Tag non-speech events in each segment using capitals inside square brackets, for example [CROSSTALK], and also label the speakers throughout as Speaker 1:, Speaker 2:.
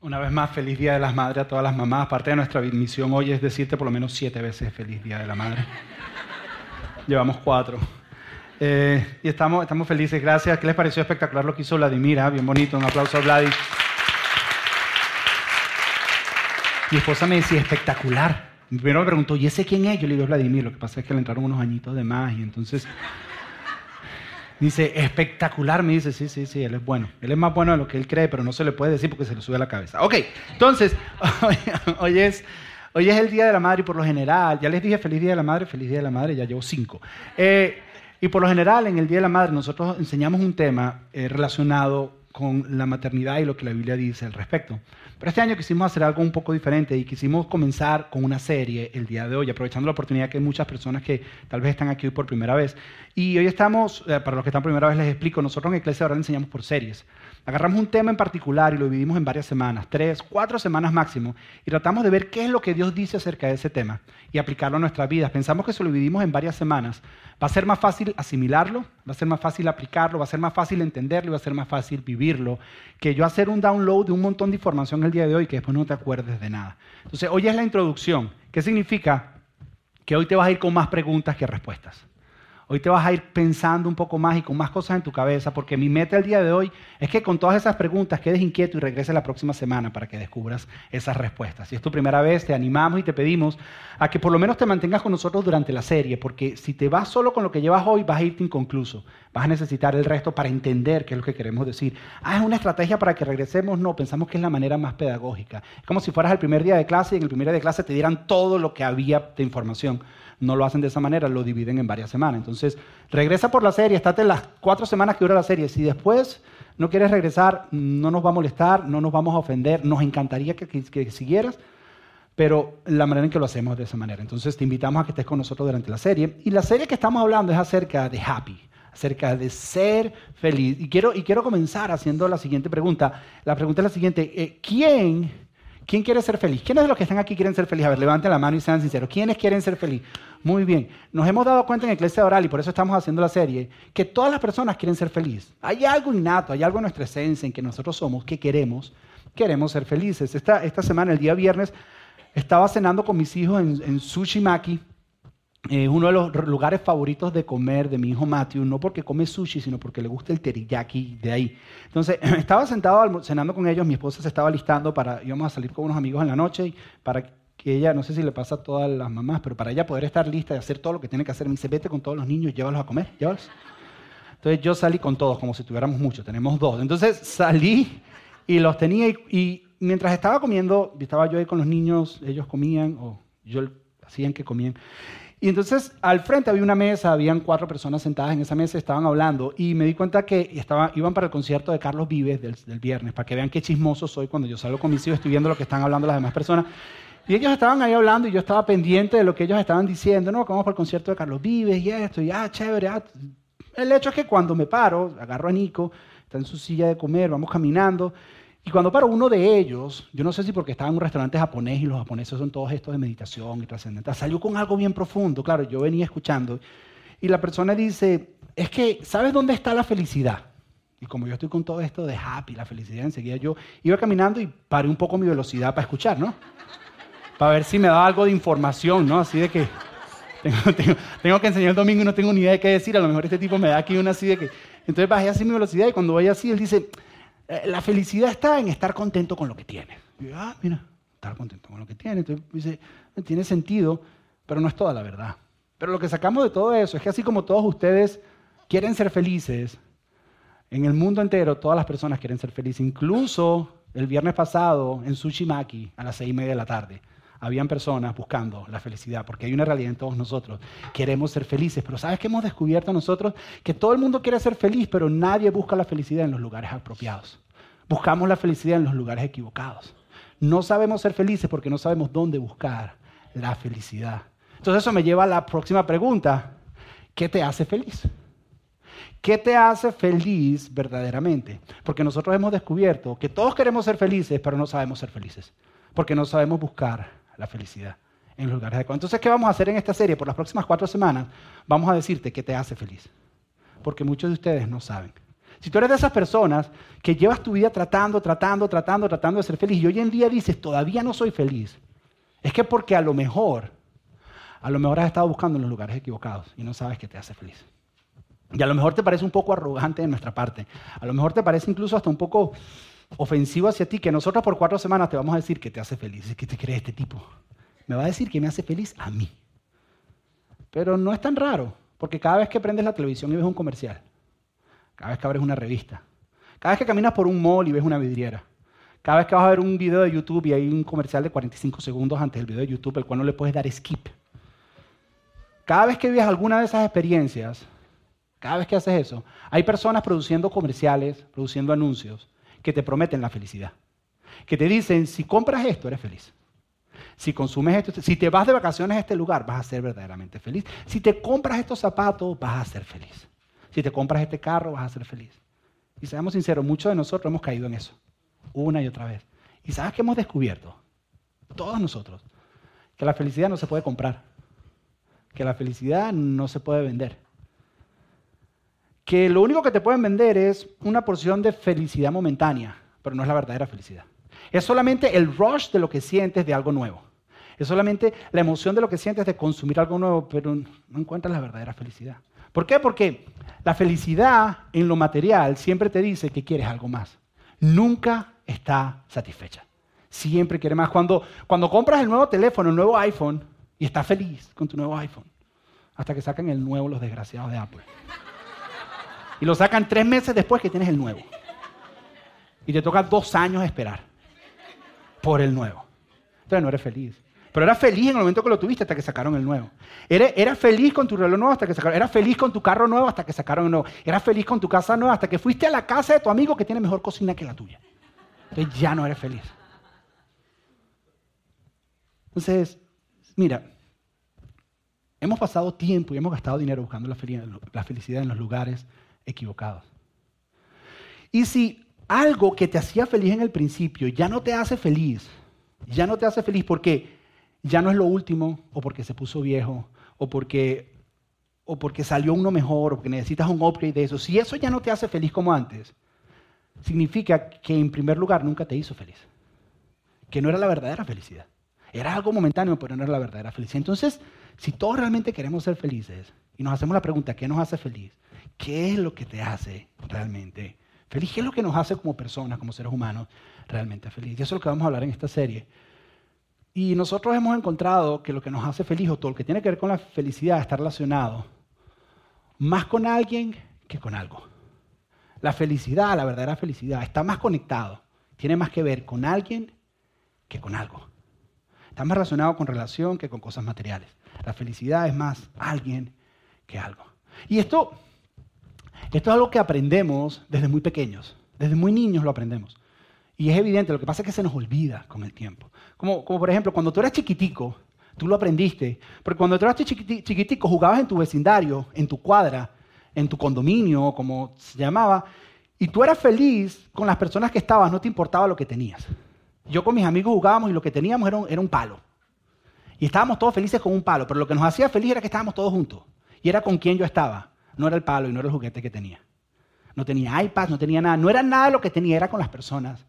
Speaker 1: Una vez más, feliz Día de las Madres a todas las mamás. Parte de nuestra misión hoy es decirte por lo menos siete veces feliz Día de la Madre. Llevamos cuatro. Eh, y estamos, felices, gracias. ¿Qué les pareció espectacular lo que hizo Vladimir? Bien bonito, un aplauso a Vladi. Mi esposa me decía, espectacular. Primero me preguntó, ¿y ese quién es? Yo le digo, Vladimir, lo que pasa es que le entraron unos añitos de más y entonces Dice, espectacular, me dice, sí, sí, sí, él es bueno. Él es más bueno de lo que él cree, pero no se le puede decir porque se le sube la cabeza. Ok, entonces, [LAUGHS] hoy, es, hoy es el Día de la Madre y por lo general, ya les dije feliz Día de la Madre, feliz Día de la Madre, ya llevo cinco. Eh, y por lo general, en el Día de la Madre, nosotros enseñamos un tema eh, relacionado con la maternidad y lo que la Biblia dice al respecto. Pero este año quisimos hacer algo un poco diferente y quisimos comenzar con una serie el día de hoy, aprovechando la oportunidad que hay muchas personas que tal vez están aquí hoy por primera vez. Y hoy estamos, eh, para los que están primera vez les explico, nosotros en Iglesia ahora enseñamos por series. Agarramos un tema en particular y lo dividimos en varias semanas, tres, cuatro semanas máximo, y tratamos de ver qué es lo que Dios dice acerca de ese tema y aplicarlo a nuestras vidas. Pensamos que si lo dividimos en varias semanas, va a ser más fácil asimilarlo, va a ser más fácil aplicarlo, va a ser más fácil entenderlo y va a ser más fácil vivirlo, que yo hacer un download de un montón de información el día de hoy que después no te acuerdes de nada. Entonces, hoy es la introducción. ¿Qué significa? Que hoy te vas a ir con más preguntas que respuestas. Hoy te vas a ir pensando un poco más y con más cosas en tu cabeza, porque mi meta el día de hoy es que con todas esas preguntas quedes inquieto y regreses la próxima semana para que descubras esas respuestas. Si es tu primera vez, te animamos y te pedimos a que por lo menos te mantengas con nosotros durante la serie, porque si te vas solo con lo que llevas hoy, vas a irte inconcluso. Vas a necesitar el resto para entender qué es lo que queremos decir. Ah, es una estrategia para que regresemos. No, pensamos que es la manera más pedagógica. Es como si fueras el primer día de clase y en el primer día de clase te dieran todo lo que había de información no lo hacen de esa manera, lo dividen en varias semanas. Entonces, regresa por la serie, estate las cuatro semanas que dura la serie. Si después no quieres regresar, no nos va a molestar, no nos vamos a ofender, nos encantaría que, que, siguieras, pero la manera en que lo hacemos es de esa manera. Entonces, te invitamos a que estés con nosotros durante la serie. Y la serie que estamos hablando es acerca de happy acerca de ser feliz. Y quiero, y quiero comenzar haciendo la siguiente pregunta. La pregunta es la siguiente. Eh, ¿Quién ¿Quién quiere ser feliz? ¿Quiénes de los que están aquí quieren ser felices? A ver, levanten la mano y sean sinceros. ¿Quiénes quieren ser felices? Muy bien. Nos hemos dado cuenta en Iglesia Oral, y por eso estamos haciendo la serie, que todas las personas quieren ser felices. Hay algo innato, hay algo en nuestra esencia, en que nosotros somos, que queremos, queremos ser felices. Esta, esta semana, el día viernes, estaba cenando con mis hijos en, en Sushi Maki, es uno de los lugares favoritos de comer de mi hijo Matthew, no porque come sushi, sino porque le gusta el teriyaki de ahí. Entonces, [CLEARS THROAT] estaba sentado cenando con ellos, mi esposa se estaba listando para, íbamos a salir con unos amigos en la noche y para que ella, no sé si le pasa a todas las mamás, pero para ella poder estar lista y hacer todo lo que tiene que hacer, me dice, vete con todos los niños, llévalos a comer, llévalos. Entonces yo salí con todos, como si tuviéramos muchos, tenemos dos. Entonces salí y los tenía y, y mientras estaba comiendo, estaba yo ahí con los niños, ellos comían o yo hacían que comían. Y entonces al frente había una mesa, habían cuatro personas sentadas en esa mesa, estaban hablando y me di cuenta que estaba, iban para el concierto de Carlos Vives del, viernes, para que vean qué chismoso soy cuando yo salgo con mis hijos, estoy viendo lo que están hablando las demás personas. Y ellos estaban ahí hablando y yo estaba pendiente de lo que ellos estaban diciendo, no, vamos para el concierto de Carlos Vives y esto, y ah, chévere. Ah. El hecho es que cuando me paro, agarro a Nico, está en su silla de comer, vamos caminando, y cuando para uno de ellos, yo no sé si porque estaba en un restaurante japonés y los japoneses son todos estos de meditación y trascendental, salió con algo bien profundo. Claro, yo venía escuchando y la persona dice, es que, ¿sabes dónde está la felicidad? Y como yo estoy con todo esto de happy, la felicidad, enseguida yo iba caminando y paré un poco mi velocidad para escuchar, ¿no? Para ver si me daba algo de información, ¿no? Así de que tengo, [LAUGHS] tengo, que enseñar el domingo y no tengo ni idea de qué decir. A lo mejor este tipo me da aquí una así de que... Entonces bajé así mi velocidad y cuando voy así, él dice, la felicidad está en estar contento con lo que tienes. Y ah, mira, estar contento con lo que tienes. Entonces dice, tiene sentido, pero no es toda la verdad. Pero lo que sacamos de todo eso es que así como todos ustedes quieren ser felices, en el mundo entero todas las personas quieren ser felices. Incluso el viernes pasado en Sushimaki a las seis y media de la tarde habían personas buscando la felicidad, porque hay una realidad en todos nosotros. Queremos ser felices, pero ¿sabes qué hemos descubierto nosotros? Que todo el mundo quiere ser feliz, pero nadie busca la felicidad en los lugares apropiados. Buscamos la felicidad en los lugares equivocados. No sabemos ser felices porque no sabemos dónde buscar la felicidad. Entonces eso me lleva a la próxima pregunta. ¿Qué te hace feliz? ¿Qué te hace feliz verdaderamente? Porque nosotros hemos descubierto que todos queremos ser felices, pero no sabemos ser felices. Porque no sabemos buscar la felicidad en los lugares adecuados. Entonces, ¿qué vamos a hacer en esta serie? Por las próximas cuatro semanas vamos a decirte qué te hace feliz. Porque muchos de ustedes no saben. Si tú eres de esas personas que llevas tu vida tratando, tratando, tratando, tratando de ser feliz y hoy en día dices, todavía no soy feliz, es que porque a lo mejor, a lo mejor has estado buscando en los lugares equivocados y no sabes que te hace feliz. Y a lo mejor te parece un poco arrogante de nuestra parte. A lo mejor te parece incluso hasta un poco ofensivo hacia ti que nosotros por cuatro semanas te vamos a decir que te hace feliz. ¿Qué te cree este tipo? Me va a decir que me hace feliz a mí. Pero no es tan raro, porque cada vez que prendes la televisión y ves un comercial, cada vez que abres una revista, cada vez que caminas por un mall y ves una vidriera, cada vez que vas a ver un video de YouTube y hay un comercial de 45 segundos antes del video de YouTube, el cual no le puedes dar skip. Cada vez que vives alguna de esas experiencias, cada vez que haces eso, hay personas produciendo comerciales, produciendo anuncios que te prometen la felicidad. Que te dicen, si compras esto, eres feliz. Si consumes esto, si te vas de vacaciones a este lugar, vas a ser verdaderamente feliz. Si te compras estos zapatos, vas a ser feliz. Si te compras este carro, vas a ser feliz. Y seamos sinceros, muchos de nosotros hemos caído en eso, una y otra vez. ¿Y sabes qué hemos descubierto? Todos nosotros, que la felicidad no se puede comprar, que la felicidad no se puede vender que lo único que te pueden vender es una porción de felicidad momentánea, pero no es la verdadera felicidad. Es solamente el rush de lo que sientes de algo nuevo. Es solamente la emoción de lo que sientes de consumir algo nuevo, pero no encuentras la verdadera felicidad. ¿Por qué? Porque la felicidad en lo material siempre te dice que quieres algo más. Nunca está satisfecha. Siempre quiere más. Cuando, cuando compras el nuevo teléfono, el nuevo iPhone, y estás feliz con tu nuevo iPhone, hasta que sacan el nuevo los desgraciados de Apple. Y lo sacan tres meses después que tienes el nuevo. Y te toca dos años esperar por el nuevo. Entonces no eres feliz. Pero eras feliz en el momento que lo tuviste hasta que sacaron el nuevo. Eras, feliz con tu reloj nuevo hasta que sacaron. Eras feliz con tu carro nuevo hasta que sacaron el nuevo. Eras feliz con tu casa nueva hasta que fuiste a la casa de tu amigo que tiene mejor cocina que la tuya. Entonces ya no eres feliz. Entonces, mira, hemos pasado tiempo y hemos gastado dinero buscando la felicidad en los lugares equivocados. Y si algo que te hacía feliz en el principio ya no te hace feliz, ya no te hace feliz porque ya no es lo último, o porque se puso viejo, o porque, o porque salió uno mejor, o porque necesitas un upgrade de eso, si eso ya no te hace feliz como antes, significa que en primer lugar nunca te hizo feliz, que no era la verdadera felicidad. Era algo momentáneo, pero no era la verdadera felicidad. Entonces, si todos realmente queremos ser felices y nos hacemos la pregunta, ¿qué nos hace feliz? ¿Qué es lo que te hace realmente feliz? ¿Qué es lo que nos hace como personas, como seres humanos, realmente feliz? Y eso es lo que vamos a hablar en esta serie. Y nosotros hemos encontrado que lo que nos hace feliz, o todo lo que tiene que ver con la felicidad, está relacionado más con alguien que con algo. La felicidad, la verdadera felicidad, está más conectado, tiene más que ver con alguien que con algo. Está más relacionado con relación que con cosas materiales. La felicidad es más alguien que algo. Y esto esto es algo que aprendemos desde muy pequeños, desde muy niños lo aprendemos. Y es evidente, lo que pasa es que se nos olvida con el tiempo. Como, por ejemplo, cuando tú eras chiquitico, tú lo aprendiste, porque cuando tú eras chiquitico jugabas en tu vecindario, en tu cuadra, en tu condominio, como se llamaba, y tú eras feliz con las personas que estabas, no te importaba lo que tenías. Yo con mis amigos jugábamos y lo que teníamos era un, palo. Y estábamos todos felices con un palo, pero lo que nos hacía feliz era que estábamos todos juntos. Y era con quien yo estaba no era el palo y no era el juguete que tenía. No tenía iPad, no tenía nada. No era nada lo que tenía, era con las personas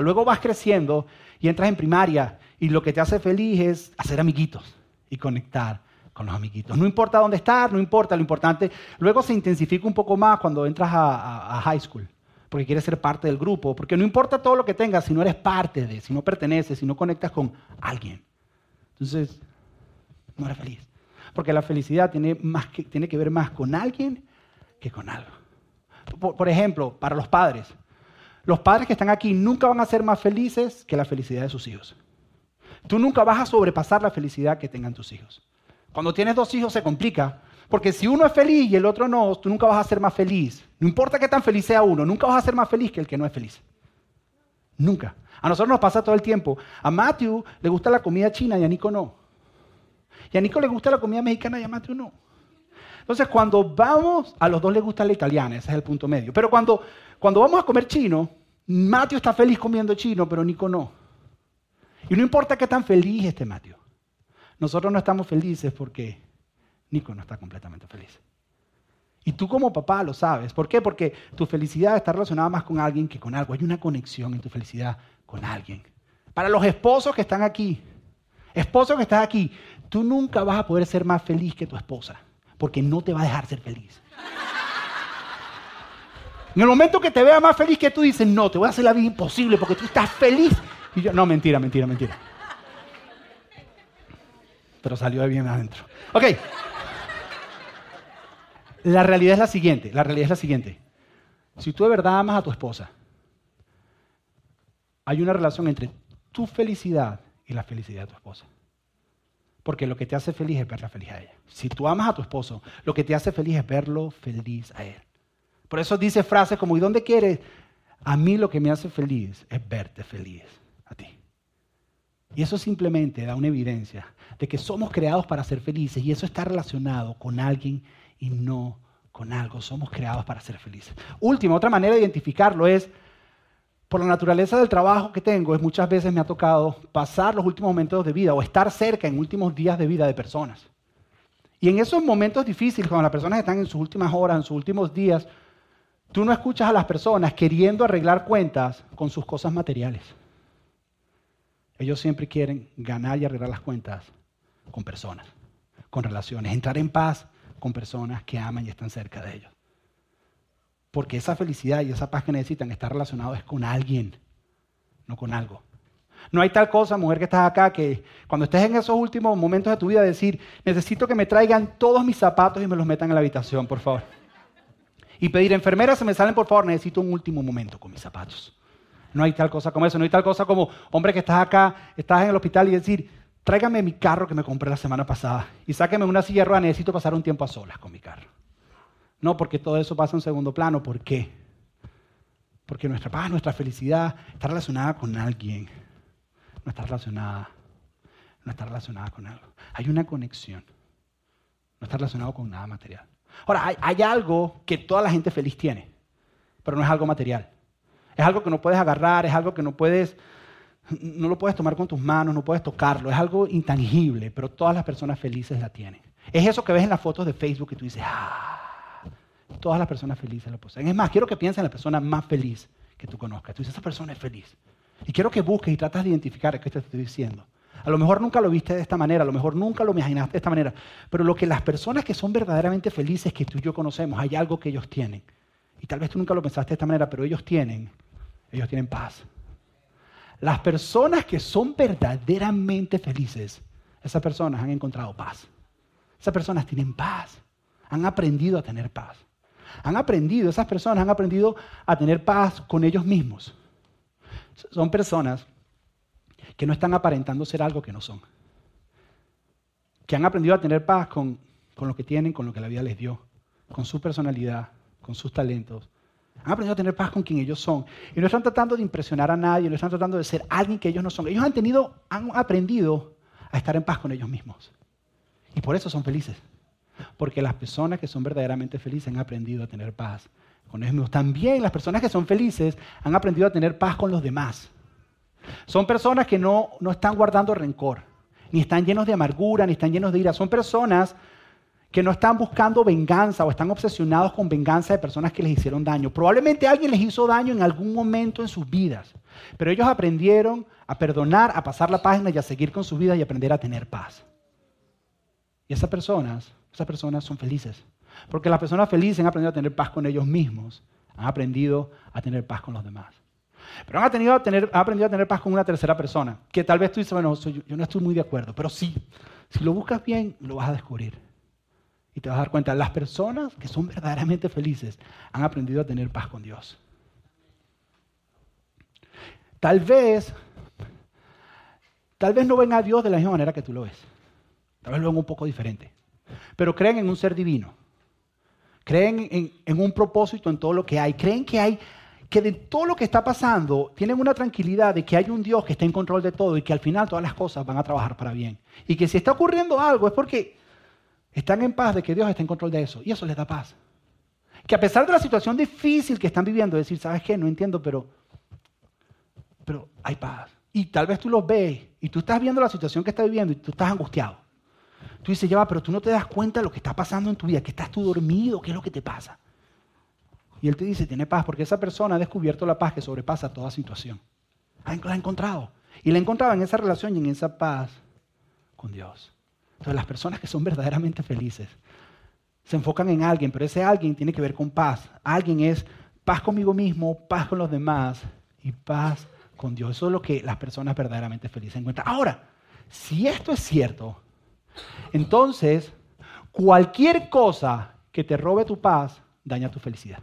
Speaker 1: Luego vas creciendo y entras en primaria y lo que te hace feliz es hacer amiguitos y conectar con los amiguitos. No importa dónde estar, no importa, lo importante. Luego se intensifica un poco más cuando entras a, a high school, porque quieres ser parte del grupo, porque no importa todo lo que tengas si no eres parte de, si no perteneces, si no conectas con alguien. Entonces, no eres feliz. Porque la felicidad tiene, más que, tiene que ver más con alguien que con algo. Por, ejemplo, para los padres. Los padres que están aquí nunca van a ser más felices que la felicidad de sus hijos. Tú nunca vas a sobrepasar la felicidad que tengan tus hijos. Cuando tienes dos hijos se complica, porque si uno es feliz y el otro no, tú nunca vas a ser más feliz. No importa qué tan feliz sea uno, nunca vas a ser más feliz que el que no es feliz. Nunca. A nosotros nos pasa todo el tiempo. A Matthew le gusta la comida china y a Nico no. Y a Nico le gusta la comida mexicana y a Mateo no. Entonces, cuando vamos, a los dos les gusta la italiana, ese es el punto medio. Pero cuando, cuando vamos a comer chino, Mateo está feliz comiendo chino, pero Nico no. Y no importa qué tan feliz esté Mateo. Nosotros no estamos felices porque Nico no está completamente feliz. Y tú como papá lo sabes. ¿Por qué? Porque tu felicidad está relacionada más con alguien que con algo. Hay una conexión en tu felicidad con alguien. Para los esposos que están aquí, esposo que estás aquí, tú nunca vas a poder ser más feliz que tu esposa, porque no te va a dejar ser feliz. En el momento que te vea más feliz que tú, dices, no, te voy a hacer la vida imposible porque tú estás feliz. Y yo, no, mentira, mentira, mentira. Pero salió de bien adentro. Ok. La realidad es la siguiente, la realidad es la siguiente. Si tú de verdad amas a tu esposa, hay una relación entre tu felicidad y la felicidad de tu esposa. Porque lo que te hace feliz es verla feliz a ella. Si tú amas a tu esposo, lo que te hace feliz es verlo feliz a él. Por eso dice frases como, ¿y dónde quieres? A mí lo que me hace feliz es verte feliz a ti. Y eso simplemente da una evidencia de que somos creados para ser felices y eso está relacionado con alguien y no con algo. Somos creados para ser felices. Última, otra manera de identificarlo es, por la naturaleza del trabajo que tengo, es muchas veces me ha tocado pasar los últimos momentos de vida o estar cerca en últimos días de vida de personas. Y en esos momentos difíciles, cuando las personas están en sus últimas horas, en sus últimos días, tú no escuchas a las personas queriendo arreglar cuentas con sus cosas materiales. Ellos siempre quieren ganar y arreglar las cuentas con personas, con relaciones, entrar en paz con personas que aman y están cerca de ellos. Porque esa felicidad y esa paz que necesitan está relacionados con alguien, no con algo. No hay tal cosa, mujer que estás acá, que cuando estés en esos últimos momentos de tu vida decir, necesito que me traigan todos mis zapatos y me los metan en la habitación, por favor. Y pedir, enfermeras, se me salen, por favor, necesito un último momento con mis zapatos. No hay tal cosa como eso, no hay tal cosa como, hombre que estás acá, estás en el hospital y decir, tráigame mi carro que me compré la semana pasada y sáqueme una silla de ruedas, necesito pasar un tiempo a solas con mi carro. No, porque todo eso pasa en segundo plano. ¿Por qué? Porque nuestra paz, nuestra felicidad está relacionada con alguien. No está relacionada, no está relacionada con algo. Hay una conexión. No está relacionado con nada material. Ahora, hay, algo que toda la gente feliz tiene, pero no es algo material. Es algo que no puedes agarrar, es algo que no puedes no lo puedes tomar con tus manos, no puedes tocarlo, es algo intangible, pero todas las personas felices la tienen. Es eso que ves en las fotos de Facebook y tú dices, ah, todas las personas felices lo poseen. Es más, quiero que pienses en la persona más feliz que tú conozcas. Tú dices, esa persona es feliz. Y quiero que busques y tratas de identificar qué te estoy diciendo. A lo mejor nunca lo viste de esta manera, a lo mejor nunca lo imaginaste de esta manera, pero lo que las personas que son verdaderamente felices que tú y yo conocemos, hay algo que ellos tienen. Y tal vez tú nunca lo pensaste de esta manera, pero ellos tienen, ellos tienen paz. Las personas que son verdaderamente felices, esas personas han encontrado paz. Esas personas tienen paz. Han aprendido a tener paz. Han aprendido, esas personas han aprendido a tener paz con ellos mismos. Son personas que no están aparentando ser algo que no son. Que han aprendido a tener paz con, con lo que tienen, con lo que la vida les dio, con su personalidad, con sus talentos, han aprendido a tener paz con quien ellos son. Y no están tratando de impresionar a nadie, no están tratando de ser alguien que ellos no son. Ellos han, tenido, han aprendido a estar en paz con ellos mismos. Y por eso son felices. Porque las personas que son verdaderamente felices han aprendido a tener paz con ellos mismos. También las personas que son felices han aprendido a tener paz con los demás. Son personas que no, no están guardando rencor, ni están llenos de amargura, ni están llenos de ira. Son personas que no están buscando venganza o están obsesionados con venganza de personas que les hicieron daño. Probablemente alguien les hizo daño en algún momento en sus vidas, pero ellos aprendieron a perdonar, a pasar la página y a seguir con su vida y aprender a tener paz. Y esas personas, esas personas son felices, porque las personas felices han aprendido a tener paz con ellos mismos, han aprendido a tener paz con los demás. Pero han, a tener, aprendido a tener paz con una tercera persona, que tal vez tú dices, bueno, yo no estoy muy de acuerdo, pero sí, si lo buscas bien, lo vas a descubrir. Y te vas a dar cuenta, las personas que son verdaderamente felices han aprendido a tener paz con Dios. Tal vez, tal vez no ven a Dios de la misma manera que tú lo ves. Tal vez lo ven un poco diferente. Pero creen en un ser divino. Creen en, un propósito en todo lo que hay. Creen que hay, que de todo lo que está pasando, tienen una tranquilidad de que hay un Dios que está en control de todo y que al final todas las cosas van a trabajar para bien. Y que si está ocurriendo algo es porque están en paz de que Dios está en control de eso. Y eso les da paz. Que a pesar de la situación difícil que están viviendo, decir, ¿sabes qué? No entiendo, pero, pero hay paz. Y tal vez tú los ves y tú estás viendo la situación que está viviendo y tú estás angustiado. Tú dices, ya va, pero tú no te das cuenta de lo que está pasando en tu vida, que estás tú dormido, qué es lo que te pasa. Y él te dice, tiene paz, porque esa persona ha descubierto la paz que sobrepasa toda situación. La ha encontrado. Y la encontraba en esa relación y en esa paz con Dios. Entonces las personas que son verdaderamente felices se enfocan en alguien, pero ese alguien tiene que ver con paz. Alguien es paz conmigo mismo, paz con los demás y paz con Dios. Eso es lo que las personas verdaderamente felices encuentran. Ahora, si esto es cierto, entonces cualquier cosa que te robe tu paz daña tu felicidad.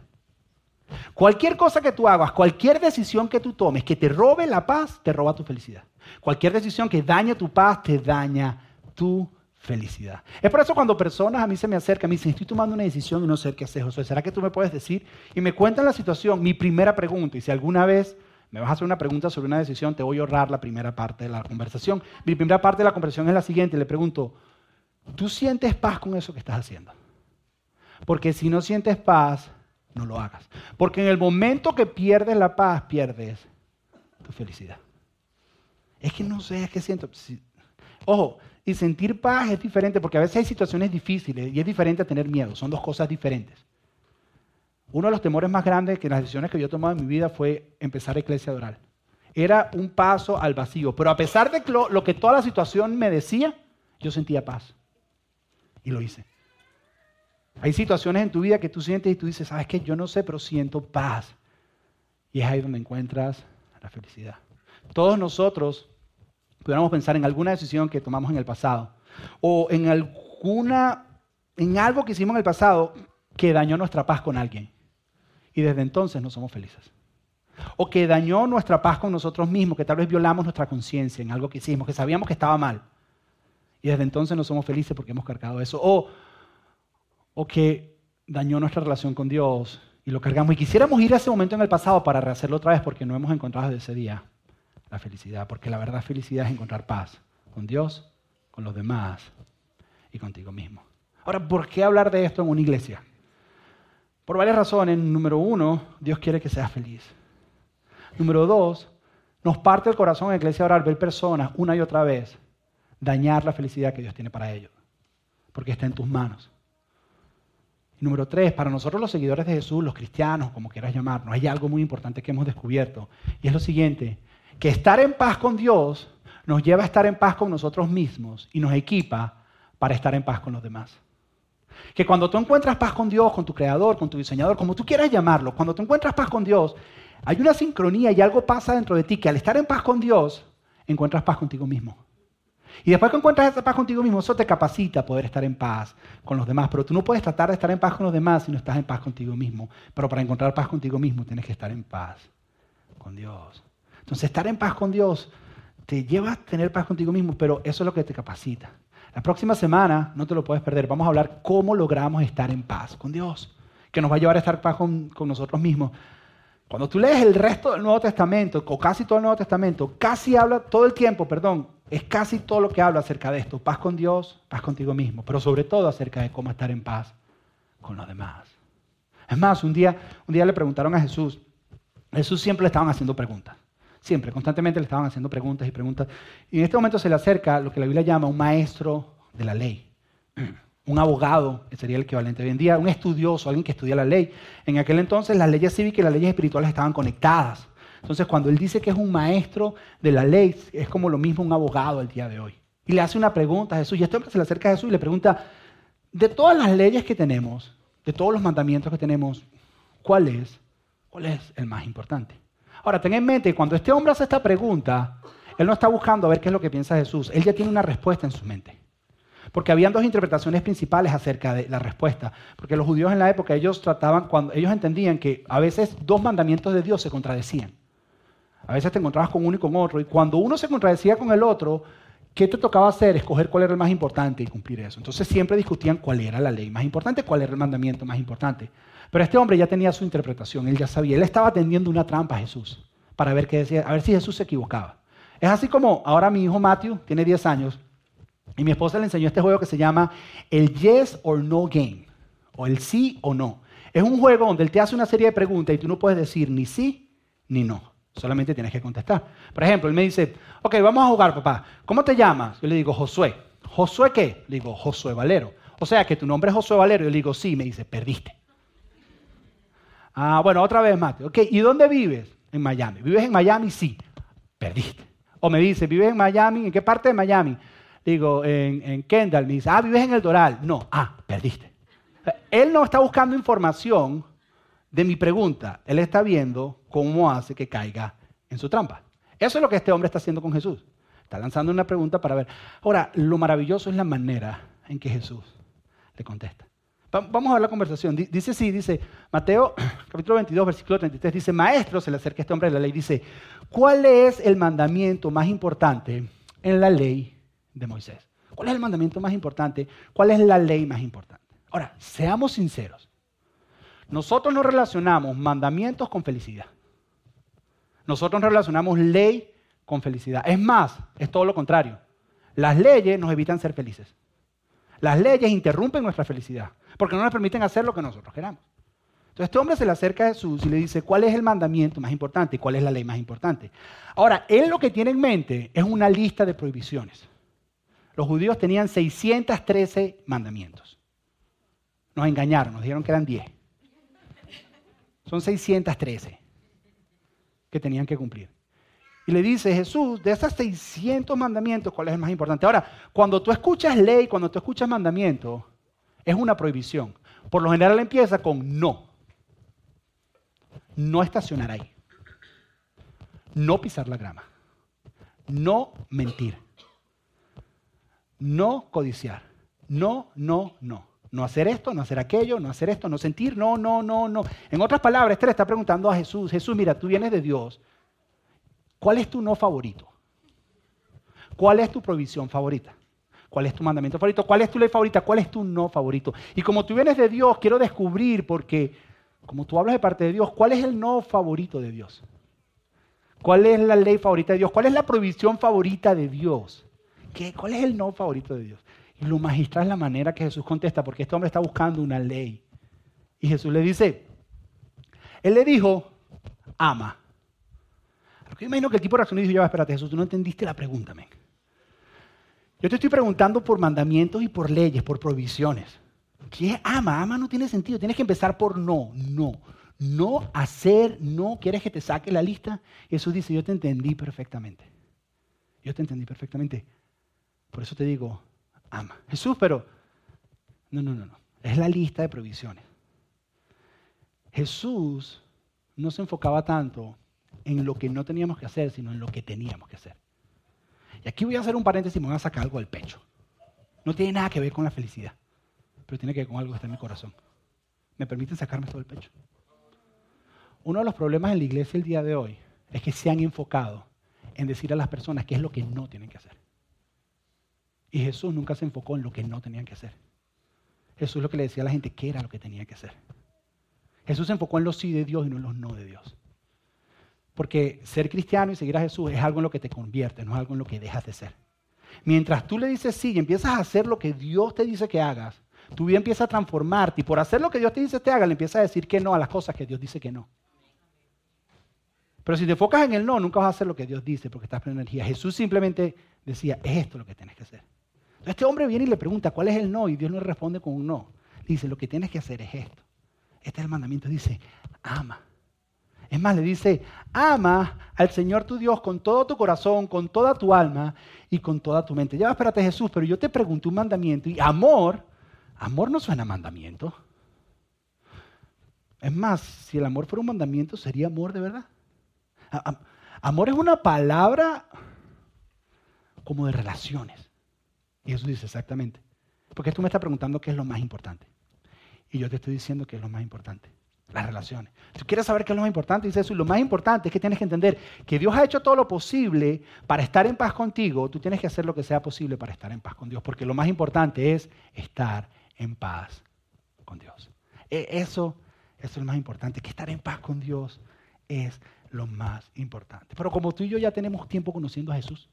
Speaker 1: Cualquier cosa que tú hagas, cualquier decisión que tú tomes que te robe la paz, te roba tu felicidad. Cualquier decisión que dañe tu paz, te daña tu felicidad. Es por eso cuando personas a mí se me acercan, me dicen, estoy tomando una decisión y no sé qué hacer, José, ¿será que tú me puedes decir? Y me cuentan la situación, mi primera pregunta, y si alguna vez me vas a hacer una pregunta sobre una decisión, te voy a ahorrar la primera parte de la conversación. Mi primera parte de la conversación es la siguiente, le pregunto, ¿tú sientes paz con eso que estás haciendo? Porque si no sientes paz, no lo hagas. Porque en el momento que pierdes la paz, pierdes tu felicidad. Es que no sé, es que siento... Ojo, y sentir paz es diferente porque a veces hay situaciones difíciles y es diferente a tener miedo. Son dos cosas diferentes. Uno de los temores más grandes que las decisiones que yo he tomado en mi vida fue empezar iglesia oral. Era un paso al vacío, pero a pesar de lo que toda la situación me decía, yo sentía paz. Y lo hice. Hay situaciones en tu vida que tú sientes y tú dices, sabes que yo no sé, pero siento paz. Y es ahí donde encuentras la felicidad. Todos nosotros pudiéramos pensar en alguna decisión que tomamos en el pasado o en alguna en algo que hicimos en el pasado que dañó nuestra paz con alguien. Y desde entonces no somos felices. O que dañó nuestra paz con nosotros mismos, que tal vez violamos nuestra conciencia en algo que hicimos, que sabíamos que estaba mal. Y desde entonces no somos felices porque hemos cargado eso. O o que dañó nuestra relación con Dios y lo cargamos. Y quisiéramos ir a ese momento en el pasado para rehacerlo otra vez porque no hemos encontrado desde ese día la felicidad. Porque la verdad felicidad es encontrar paz con Dios, con los demás y contigo mismo. Ahora, ¿por qué hablar de esto en una iglesia? Por varias razones. Número uno, Dios quiere que seas feliz. Número dos, nos parte el corazón en la iglesia orar ver personas una y otra vez dañar la felicidad que Dios tiene para ellos. Porque está en tus manos. Número tres, para nosotros los seguidores de Jesús, los cristianos, como quieras llamarnos, hay algo muy importante que hemos descubierto. Y es lo siguiente, que estar en paz con Dios nos lleva a estar en paz con nosotros mismos y nos equipa para estar en paz con los demás. Que cuando tú encuentras paz con Dios, con tu creador, con tu diseñador, como tú quieras llamarlo, cuando tú encuentras paz con Dios, hay una sincronía y algo pasa dentro de ti que al estar en paz con Dios, encuentras paz contigo mismo. Y después que encuentras esa paz contigo mismo, eso te capacita a poder estar en paz con los demás. Pero tú no puedes tratar de estar en paz con los demás si no estás en paz contigo mismo. Pero para encontrar paz contigo mismo tienes que estar en paz con Dios. Entonces, estar en paz con Dios te lleva a tener paz contigo mismo, pero eso es lo que te capacita. La próxima semana, no te lo puedes perder, vamos a hablar cómo logramos estar en paz con Dios, que nos va a llevar a estar en paz con, nosotros mismos. Cuando tú lees el resto del Nuevo Testamento, o casi todo el Nuevo Testamento, casi habla todo el tiempo, perdón, es casi todo lo que habla acerca de esto. Paz con Dios, paz contigo mismo, pero sobre todo acerca de cómo estar en paz con los demás. Es más, un día, un día le preguntaron a Jesús, Jesús siempre le estaban haciendo preguntas, siempre, constantemente le estaban haciendo preguntas y preguntas. Y en este momento se le acerca lo que la Biblia llama un maestro de la ley, [CLEARS THROAT] un abogado, sería el equivalente hoy en día, un estudioso, alguien que estudia la ley. En aquel entonces las leyes cívicas y las leyes espirituales estaban conectadas. Entonces, cuando él dice que es un maestro de la ley, es como lo mismo un abogado el día de hoy. Y le hace una pregunta a Jesús, y este hombre se le acerca a Jesús y le pregunta, de todas las leyes que tenemos, de todos los mandamientos que tenemos, ¿cuál es, cuál es el más importante? Ahora, ten en mente, cuando este hombre hace esta pregunta, él no está buscando a ver qué es lo que piensa Jesús, él ya tiene una respuesta en su mente. Porque habían dos interpretaciones principales acerca de la respuesta. Porque los judíos en la época, ellos trataban, cuando ellos entendían que a veces dos mandamientos de Dios se contradecían. A veces te encontrabas con uno y con otro. Y cuando uno se contradecía con el otro, ¿qué te tocaba hacer? Escoger cuál era el más importante y cumplir eso. Entonces siempre discutían cuál era la ley más importante, cuál era el mandamiento más importante. Pero este hombre ya tenía su interpretación, él ya sabía. Él estaba tendiendo una trampa a Jesús para ver qué decía, a ver si Jesús se equivocaba. Es así como ahora mi hijo Matthew tiene 10 años y mi esposa le enseñó este juego que se llama el Yes or No Game, o el sí o no. Es un juego donde él te hace una serie de preguntas y tú no puedes decir ni sí ni no. Solamente tienes que contestar. Por ejemplo, él me dice, ok, vamos a jugar, papá. ¿Cómo te llamas? Yo le digo, Josué. ¿Josué qué? Le digo, Josué Valero. O sea, que tu nombre es Josué Valero. Yo le digo, sí. Me dice, perdiste. Ah, bueno, otra vez, Mate. Ok, ¿y dónde vives? En Miami. ¿Vives en Miami? Sí. Perdiste. O me dice, ¿vives en Miami? ¿En qué parte de Miami? Digo, en, en Kendall. Me dice, ah, ¿vives en el Doral? No. Ah, perdiste. Él no está buscando información de mi pregunta. Él está viendo cómo hace que caiga en su trampa. Eso es lo que este hombre está haciendo con Jesús. Está lanzando una pregunta para ver. Ahora, lo maravilloso es la manera en que Jesús le contesta. Vamos a ver la conversación. Dice sí, dice Mateo [CLEARS THROAT] capítulo 22, versículo 33, dice, maestro, se le acerca este hombre de la ley, dice, ¿cuál es el mandamiento más importante en la ley de Moisés? ¿Cuál es el mandamiento más importante? ¿Cuál es la ley más importante? Ahora, seamos sinceros. Nosotros no relacionamos mandamientos con felicidad. Nosotros no relacionamos ley con felicidad. Es más, es todo lo contrario. Las leyes nos evitan ser felices. Las leyes interrumpen nuestra felicidad porque no nos permiten hacer lo que nosotros queramos. Entonces este hombre se le acerca a Jesús y le dice, ¿cuál es el mandamiento más importante cuál es la ley más importante? Ahora, él lo que tiene en mente es una lista de prohibiciones. Los judíos tenían 613 mandamientos. Nos engañaron, nos dijeron que eran 10. Son 613 que tenían que cumplir. Y le dice Jesús, de esos 600 mandamientos, ¿cuál es el más importante? Ahora, cuando tú escuchas ley, cuando tú escuchas mandamiento, es una prohibición. Por lo general empieza con no. No estacionar ahí. No pisar la grama. No mentir. No codiciar. No, no, no. No hacer esto, no hacer aquello, no hacer esto, no sentir, no, no, no, no. En otras palabras, este le está preguntando a Jesús, Jesús, mira, tú vienes de Dios. ¿Cuál es tu no favorito? ¿Cuál es tu provisión favorita? ¿Cuál es tu mandamiento favorito? ¿Cuál es tu ley favorita? ¿Cuál es tu no favorito? Y como tú vienes de Dios, quiero descubrir, porque como tú hablas de parte de Dios, ¿cuál es el no favorito de Dios? ¿Cuál es la ley favorita de Dios? ¿Cuál es la provisión favorita de Dios? ¿Qué? ¿Cuál es el no favorito de Dios? Lo magistral es la manera que Jesús contesta, porque este hombre está buscando una ley. Y Jesús le dice, él le dijo, ama. Porque yo imagino que el tipo reaccionó y dijo, ya, espérate, Jesús, tú no entendiste la pregunta. Yo te estoy preguntando por mandamientos y por leyes, por provisiones. ¿Qué ama? Ama no tiene sentido. Tienes que empezar por no, no. No hacer, no. ¿Quieres que te saque la lista? Jesús dice, yo te entendí perfectamente. Yo te entendí perfectamente. Por eso te digo, ama. Jesús, pero no, no, no, no. Es la lista de provisiones. Jesús no se enfocaba tanto en lo que no teníamos que hacer, sino en lo que teníamos que hacer. Y aquí voy a hacer un paréntesis y me voy a sacar algo del pecho. No tiene nada que ver con la felicidad, pero tiene que ver con algo que está en mi corazón. ¿Me permiten sacarme todo el pecho? Uno de los problemas en la iglesia el día de hoy es que se han enfocado en decir a las personas qué es lo que no tienen que hacer. Y Jesús nunca se enfocó en lo que no tenían que hacer. Jesús lo que le decía a la gente qué era lo que tenía que hacer. Jesús se enfocó en los sí de Dios y no en los no de Dios. Porque ser cristiano y seguir a Jesús es algo en lo que te convierte, no es algo en lo que dejas de ser. Mientras tú le dices sí y empiezas a hacer lo que Dios te dice que hagas, tu vida empieza a transformarte y por hacer lo que Dios te dice que haga, le empiezas a decir que no a las cosas que Dios dice que no. Pero si te enfocas en el no, nunca vas a hacer lo que Dios dice porque estás pleno energía. Jesús simplemente decía, es esto lo que tienes que hacer. Este hombre viene y le pregunta, ¿cuál es el no? Y Dios le responde con un no. Dice, lo que tienes que hacer es esto. Este es el mandamiento. Dice, ama. Es más, le dice, ama al Señor tu Dios con todo tu corazón, con toda tu alma y con toda tu mente. Ya espérate Jesús, pero yo te pregunté un mandamiento y amor, amor no suena a mandamiento. Es más, si el amor fuera un mandamiento, sería amor de verdad. Amor es una palabra como de relaciones. Y Jesús dice exactamente. Porque tú me estás preguntando qué es lo más importante. Y yo te estoy diciendo qué es lo más importante. Las relaciones. Tú quieres saber qué es lo más importante, dice Jesús, lo más importante es que tienes que entender que Dios ha hecho todo lo posible para estar en paz contigo. Tú tienes que hacer lo que sea posible para estar en paz con Dios. Porque lo más importante es estar en paz con Dios. E, eso, eso es lo más importante. Que estar en paz con Dios es lo más importante. Pero como tú y yo ya tenemos tiempo conociendo a Jesús,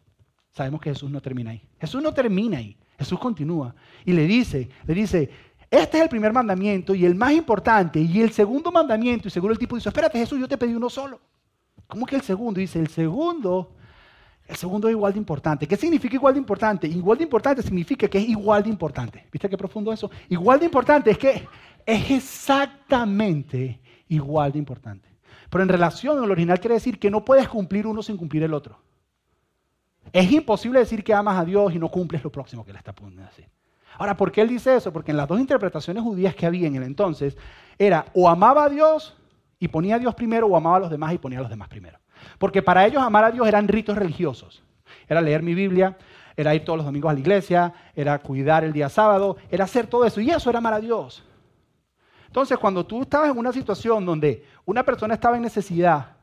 Speaker 1: sabemos que Jesús no termina ahí. Jesús no termina ahí. Jesús continúa y le dice, le dice, este es el primer mandamiento y el más importante. Y el segundo mandamiento, y seguro el tipo dice, espérate Jesús, yo te pedí uno solo. ¿Cómo que el segundo? Dice, el segundo El segundo es igual de importante. ¿Qué significa igual de importante? Igual de importante significa que es igual de importante. ¿Viste qué profundo eso? Igual de importante es que es exactamente igual de importante. Pero en relación al original quiere decir que no puedes cumplir uno sin cumplir el otro. Es imposible decir que amas a Dios y no cumples lo próximo que le está poniendo decir. Ahora, ¿por qué él dice eso? Porque en las dos interpretaciones judías que había en el entonces, era o amaba a Dios y ponía a Dios primero o amaba a los demás y ponía a los demás primero. Porque para ellos amar a Dios eran ritos religiosos. Era leer mi Biblia, era ir todos los domingos a la iglesia, era cuidar el día sábado, era hacer todo eso. Y eso era amar a Dios. Entonces, cuando tú estabas en una situación donde una persona estaba en necesidad,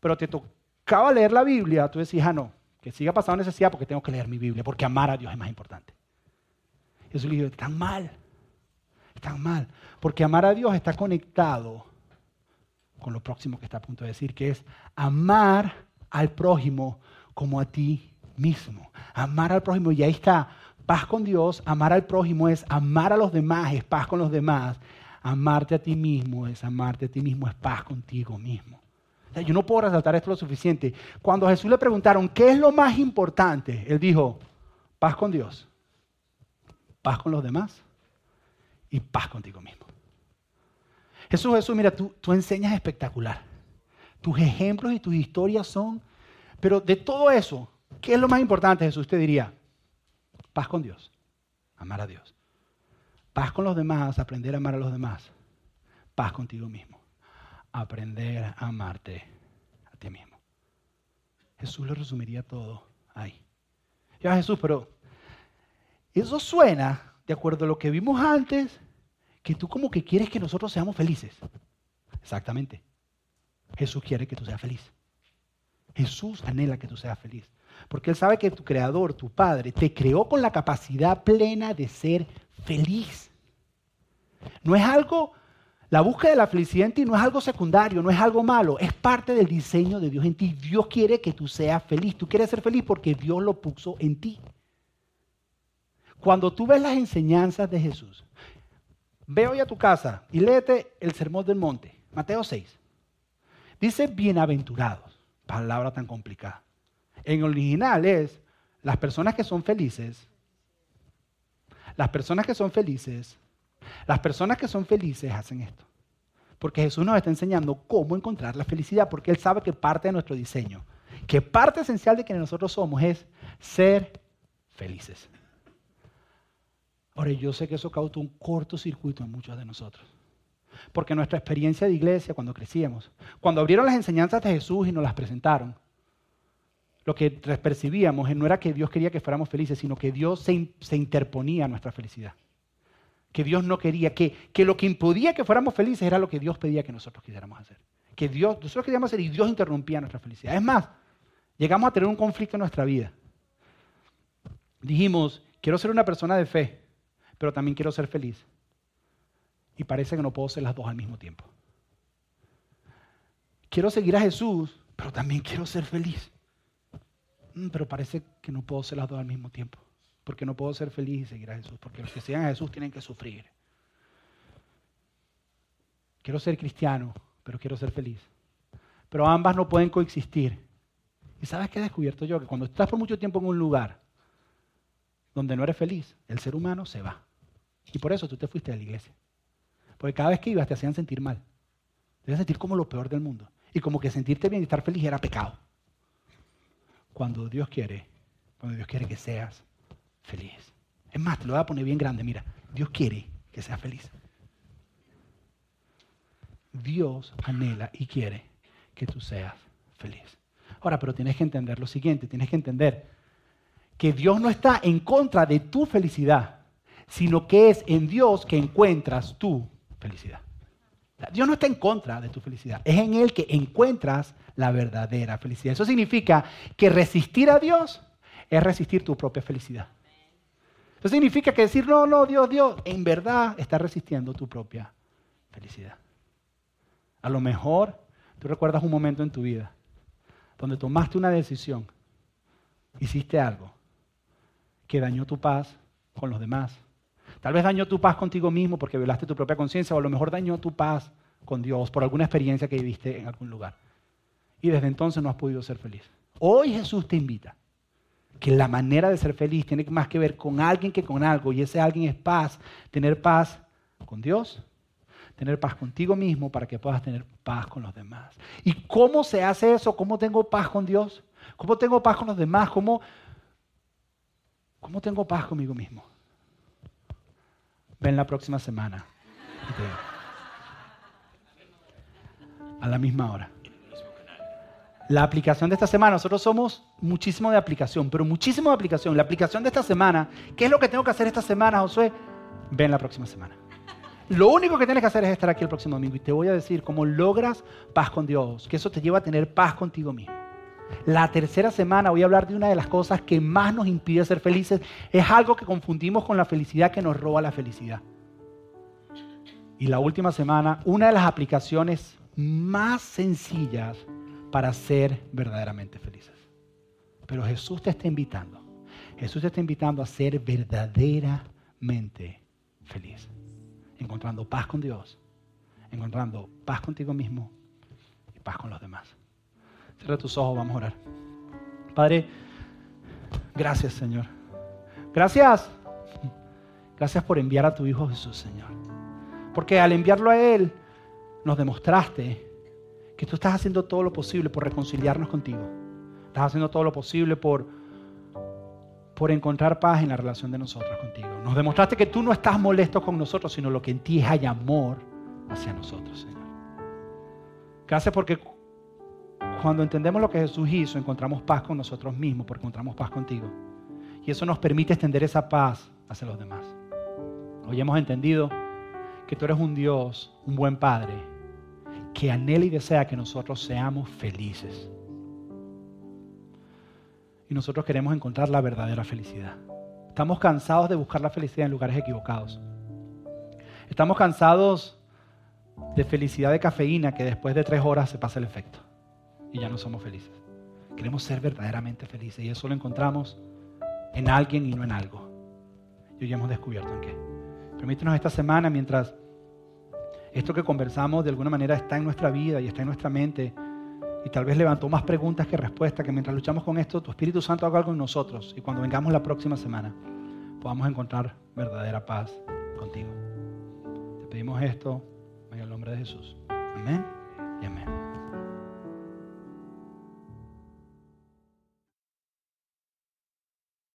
Speaker 1: pero te tocaba leer la Biblia, tú decías, ah, no, que siga pasando necesidad porque tengo que leer mi Biblia, porque amar a Dios es más importante. Jesús le dijo, están mal, están mal, porque amar a Dios está conectado con lo próximo que está a punto de decir, que es amar al prójimo como a ti mismo. Amar al prójimo, y ahí está, paz con Dios, amar al prójimo es amar a los demás, es paz con los demás. Amarte a ti mismo es amarte a ti mismo, es paz contigo mismo. Yo no puedo resaltar esto lo suficiente. Cuando a Jesús le preguntaron, ¿qué es lo más importante? Él dijo, paz con Dios, paz con los demás y paz contigo mismo. Jesús, Jesús, mira, tú, tú enseñas espectacular. Tus ejemplos y tus historias son... Pero de todo eso, ¿qué es lo más importante, Jesús? Te diría, paz con Dios, amar a Dios. Paz con los demás, aprender a amar a los demás. Paz contigo mismo. Aprender a amarte a ti mismo. Jesús lo resumiría todo ahí. Ya Jesús, pero eso suena, de acuerdo a lo que vimos antes, que tú como que quieres que nosotros seamos felices. Exactamente. Jesús quiere que tú seas feliz. Jesús anhela que tú seas feliz. Porque Él sabe que tu creador, tu Padre, te creó con la capacidad plena de ser feliz. No es algo, la búsqueda de la felicidad en ti no es algo secundario, no es algo malo, es parte del diseño de Dios en ti. Dios quiere que tú seas feliz. Tú quieres ser feliz porque Dios lo puso en ti. Cuando tú ves las enseñanzas de Jesús, Ve hoy a tu casa y léete el Sermón del Monte, Mateo 6. Dice bienaventurados, palabra tan complicada. En original es las personas que son felices, las personas que son felices, las personas que son felices hacen esto. Porque Jesús nos está enseñando cómo encontrar la felicidad, porque Él sabe que parte de nuestro diseño, que parte esencial de quienes nosotros somos es ser felices. Ahora, yo sé que eso causó un cortocircuito en muchos de nosotros. Porque nuestra experiencia de iglesia, cuando crecíamos, cuando abrieron las enseñanzas de Jesús y nos las presentaron, lo que percibíamos no era que Dios quería que fuéramos felices, sino que Dios se, interponía a nuestra felicidad. Que Dios no quería, que, que lo que impedía que fuéramos felices era lo que Dios pedía que nosotros quisiéramos hacer. Que Dios, nosotros queríamos hacer y Dios interrumpía nuestra felicidad. Es más, llegamos a tener un conflicto en nuestra vida. Dijimos, quiero ser una persona de fe, pero también quiero ser feliz. Y parece que no puedo ser las dos al mismo tiempo. Quiero seguir a Jesús, pero también quiero ser feliz. Mm, pero parece que no puedo ser las dos al mismo tiempo. Porque no puedo ser feliz y seguir a Jesús. Porque los que sigan a Jesús tienen que sufrir. Quiero ser cristiano, pero quiero ser feliz. Pero ambas no pueden coexistir. ¿Y sabes qué he descubierto yo? Que cuando estás por mucho tiempo en un lugar donde no eres feliz, el ser humano se va. Y por eso tú te fuiste de la iglesia. Porque cada vez que ibas te hacían sentir mal. Te hacían sentir como lo peor del mundo. Y como que sentirte bien y estar feliz era pecado. Cuando Dios quiere, cuando Dios quiere que seas feliz. Es más, te lo voy a poner bien grande. Mira, Dios quiere que seas feliz. Dios anhela y quiere que tú seas feliz. Ahora, pero tienes que entender lo siguiente, tienes que entender que Dios no está en contra de tu felicidad, sino que es en Dios que encuentras tu felicidad. Dios no está en contra de tu felicidad, es en Él que encuentras la verdadera felicidad. Eso significa que resistir a Dios es resistir tu propia felicidad. Eso significa que decir, no, no, Dios, Dios, en verdad estás resistiendo tu propia felicidad. A lo mejor tú recuerdas un momento en tu vida donde tomaste una decisión, hiciste algo que dañó tu paz con los demás. Tal vez dañó tu paz contigo mismo porque violaste tu propia conciencia o a lo mejor dañó tu paz con Dios por alguna experiencia que viviste en algún lugar. Y desde entonces no has podido ser feliz. Hoy Jesús te invita. Que la manera de ser feliz tiene más que ver con alguien que con algo, y ese alguien es paz, tener paz con Dios, tener paz contigo mismo para que puedas tener paz con los demás. ¿Y cómo se hace eso? ¿Cómo tengo paz con Dios? ¿Cómo tengo paz con los demás? ¿Cómo, cómo tengo paz conmigo mismo? Ven la próxima semana. A la misma hora. La aplicación de esta semana, nosotros somos muchísimo de aplicación, pero muchísimo de aplicación. La aplicación de esta semana, ¿qué es lo que tengo que hacer esta semana, Josué? Ven la próxima semana. Lo único que tienes que hacer es estar aquí el próximo domingo y te voy a decir cómo logras paz con Dios, que eso te lleva a tener paz contigo mismo. La tercera semana voy a hablar de una de las cosas que más nos impide ser felices. Es algo que confundimos con la felicidad que nos roba la felicidad. Y la última semana, una de las aplicaciones más sencillas para ser verdaderamente felices. Pero Jesús te está invitando. Jesús te está invitando a ser verdaderamente feliz. Encontrando paz con Dios, encontrando paz contigo mismo y paz con los demás. Cierra tus ojos, vamos a orar. Padre, gracias Señor. Gracias. Gracias por enviar a tu Hijo Jesús, Señor. Porque al enviarlo a Él, nos demostraste que tú estás haciendo todo lo posible por reconciliarnos contigo. Estás haciendo todo lo posible por, por encontrar paz en la relación de nosotros contigo. Nos demostraste que tú no estás molesto con nosotros, sino lo que en ti hay amor hacia nosotros, Señor. Gracias porque cuando entendemos lo que Jesús hizo, encontramos paz con nosotros mismos, porque encontramos paz contigo. Y eso nos permite extender esa paz hacia los demás. Hoy hemos entendido que tú eres un Dios, un buen Padre, que anhela y desea que nosotros seamos felices. Y nosotros queremos encontrar la verdadera felicidad. Estamos cansados de buscar la felicidad en lugares equivocados. Estamos cansados de felicidad de cafeína que después de tres horas se pasa el efecto y ya no somos felices. Queremos ser verdaderamente felices y eso lo encontramos en alguien y no en algo. Y hoy hemos descubierto en qué. Permítenos esta semana mientras esto que conversamos de alguna manera está en nuestra vida y está en nuestra mente y tal vez levantó más preguntas que respuestas, que mientras luchamos con esto, tu Espíritu Santo haga algo en nosotros y cuando vengamos la próxima semana podamos encontrar verdadera paz contigo. Te pedimos esto en el nombre de Jesús. Amén y amén.